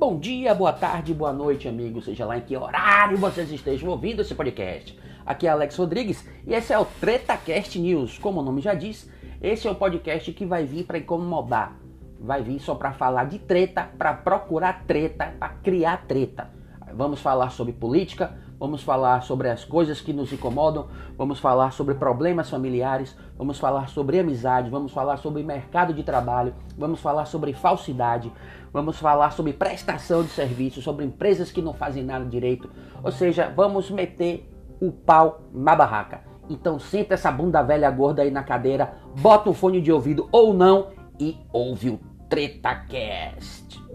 Bom dia, boa tarde, boa noite, amigos, seja lá em que horário vocês estejam ouvindo esse podcast. Aqui é Alex Rodrigues e esse é o TretaCast News. Como o nome já diz, esse é o podcast que vai vir para incomodar, vai vir só para falar de treta, para procurar treta, para criar treta. Vamos falar sobre política, vamos falar sobre as coisas que nos incomodam, vamos falar sobre problemas familiares, vamos falar sobre amizade, vamos falar sobre mercado de trabalho, vamos falar sobre falsidade, vamos falar sobre prestação de serviço, sobre empresas que não fazem nada direito. Ou seja, vamos meter o pau na barraca. Então senta essa bunda velha gorda aí na cadeira, bota um fone de ouvido ou não e ouve o TretaCast.